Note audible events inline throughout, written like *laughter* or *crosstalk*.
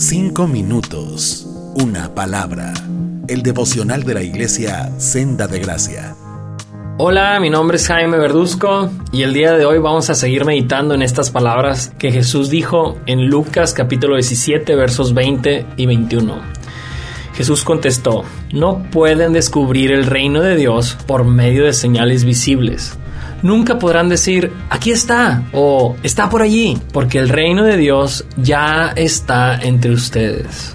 Cinco minutos. Una palabra. El devocional de la iglesia Senda de Gracia. Hola, mi nombre es Jaime Verduzco y el día de hoy vamos a seguir meditando en estas palabras que Jesús dijo en Lucas capítulo 17 versos 20 y 21. Jesús contestó, no pueden descubrir el reino de Dios por medio de señales visibles nunca podrán decir, aquí está o está por allí, porque el reino de Dios ya está entre ustedes.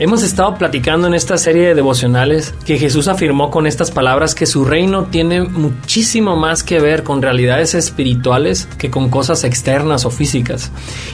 Hemos estado platicando en esta serie de devocionales que Jesús afirmó con estas palabras que su reino tiene muchísimo más que ver con realidades espirituales que con cosas externas o físicas.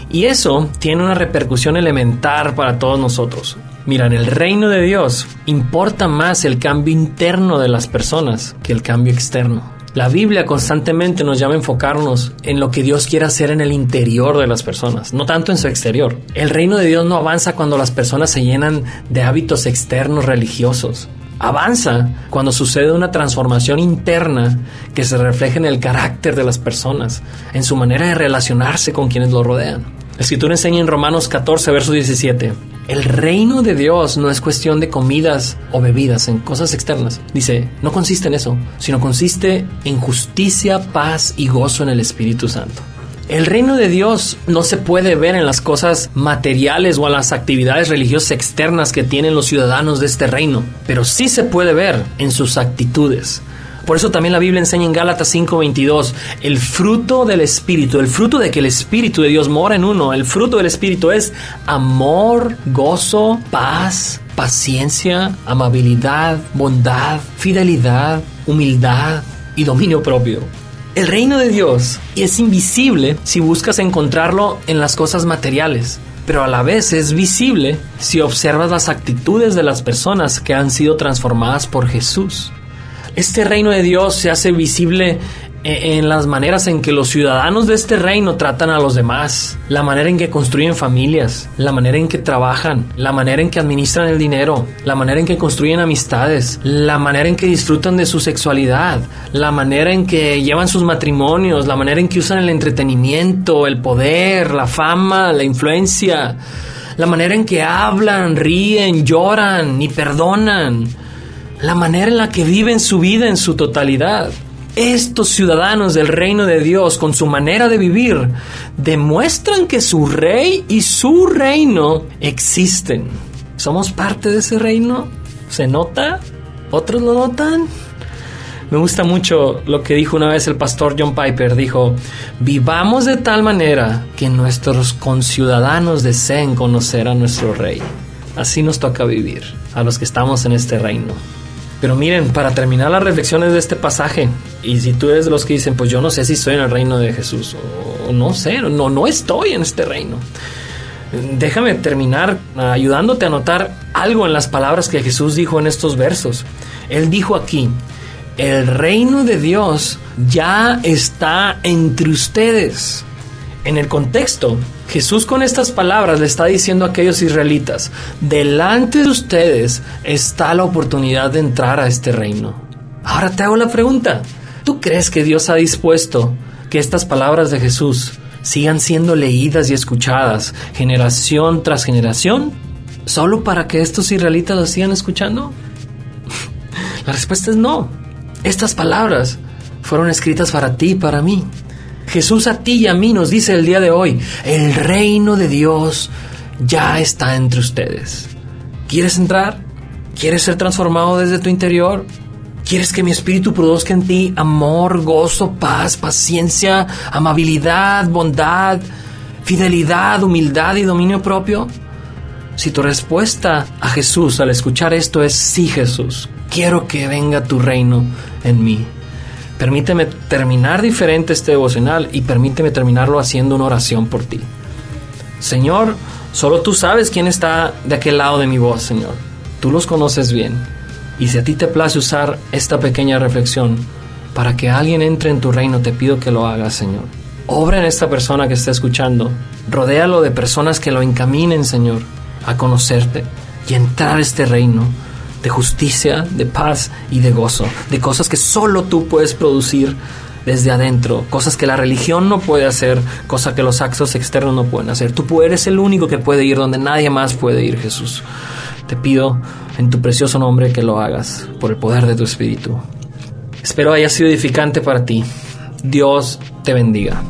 Y eso tiene una repercusión elemental para todos nosotros. Mira, en el reino de Dios importa más el cambio interno de las personas que el cambio externo. La Biblia constantemente nos llama a enfocarnos en lo que Dios quiere hacer en el interior de las personas, no tanto en su exterior. El reino de Dios no avanza cuando las personas se llenan de hábitos externos religiosos. Avanza cuando sucede una transformación interna que se refleja en el carácter de las personas, en su manera de relacionarse con quienes lo rodean. La escritura enseña en Romanos 14, verso 17. El reino de Dios no es cuestión de comidas o bebidas, en cosas externas. Dice, no consiste en eso, sino consiste en justicia, paz y gozo en el Espíritu Santo. El reino de Dios no se puede ver en las cosas materiales o en las actividades religiosas externas que tienen los ciudadanos de este reino, pero sí se puede ver en sus actitudes. Por eso también la Biblia enseña en Gálatas 5:22, el fruto del Espíritu, el fruto de que el Espíritu de Dios mora en uno, el fruto del Espíritu es amor, gozo, paz, paciencia, amabilidad, bondad, fidelidad, humildad y dominio propio. El reino de Dios es invisible si buscas encontrarlo en las cosas materiales, pero a la vez es visible si observas las actitudes de las personas que han sido transformadas por Jesús. Este reino de Dios se hace visible e, en las maneras en que los ciudadanos de este reino tratan a los demás, la manera en que construyen familias, la manera en que trabajan, la manera en que administran el dinero, la manera en que construyen amistades, la manera en que disfrutan de su sexualidad, la manera en que llevan sus matrimonios, la manera en que usan el entretenimiento, el poder, la fama, la influencia, la manera en que hablan, ríen, lloran y perdonan la manera en la que viven su vida en su totalidad. Estos ciudadanos del reino de Dios, con su manera de vivir, demuestran que su rey y su reino existen. ¿Somos parte de ese reino? ¿Se nota? ¿Otros lo notan? Me gusta mucho lo que dijo una vez el pastor John Piper. Dijo, vivamos de tal manera que nuestros conciudadanos deseen conocer a nuestro rey. Así nos toca vivir, a los que estamos en este reino. Pero miren, para terminar las reflexiones de este pasaje, y si tú eres de los que dicen, pues yo no sé si estoy en el reino de Jesús, o no sé, no, no estoy en este reino. Déjame terminar ayudándote a notar algo en las palabras que Jesús dijo en estos versos. Él dijo aquí, el reino de Dios ya está entre ustedes. En el contexto, Jesús con estas palabras le está diciendo a aquellos israelitas, delante de ustedes está la oportunidad de entrar a este reino. Ahora te hago la pregunta, ¿tú crees que Dios ha dispuesto que estas palabras de Jesús sigan siendo leídas y escuchadas generación tras generación? ¿Solo para que estos israelitas lo sigan escuchando? *laughs* la respuesta es no. Estas palabras fueron escritas para ti y para mí. Jesús a ti y a mí nos dice el día de hoy, el reino de Dios ya está entre ustedes. ¿Quieres entrar? ¿Quieres ser transformado desde tu interior? ¿Quieres que mi espíritu produzca en ti amor, gozo, paz, paciencia, amabilidad, bondad, fidelidad, humildad y dominio propio? Si tu respuesta a Jesús al escuchar esto es sí Jesús, quiero que venga tu reino en mí. Permíteme terminar diferente este devocional y permíteme terminarlo haciendo una oración por ti. Señor, solo tú sabes quién está de aquel lado de mi voz, Señor. Tú los conoces bien. Y si a ti te place usar esta pequeña reflexión para que alguien entre en tu reino, te pido que lo hagas, Señor. Obra en esta persona que está escuchando. Rodéalo de personas que lo encaminen, Señor, a conocerte y entrar a este reino de justicia, de paz y de gozo, de cosas que solo tú puedes producir desde adentro, cosas que la religión no puede hacer, cosas que los actos externos no pueden hacer. Tú eres el único que puede ir donde nadie más puede ir, Jesús. Te pido en tu precioso nombre que lo hagas por el poder de tu Espíritu. Espero haya sido edificante para ti. Dios te bendiga.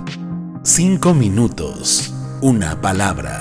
Cinco minutos, una palabra.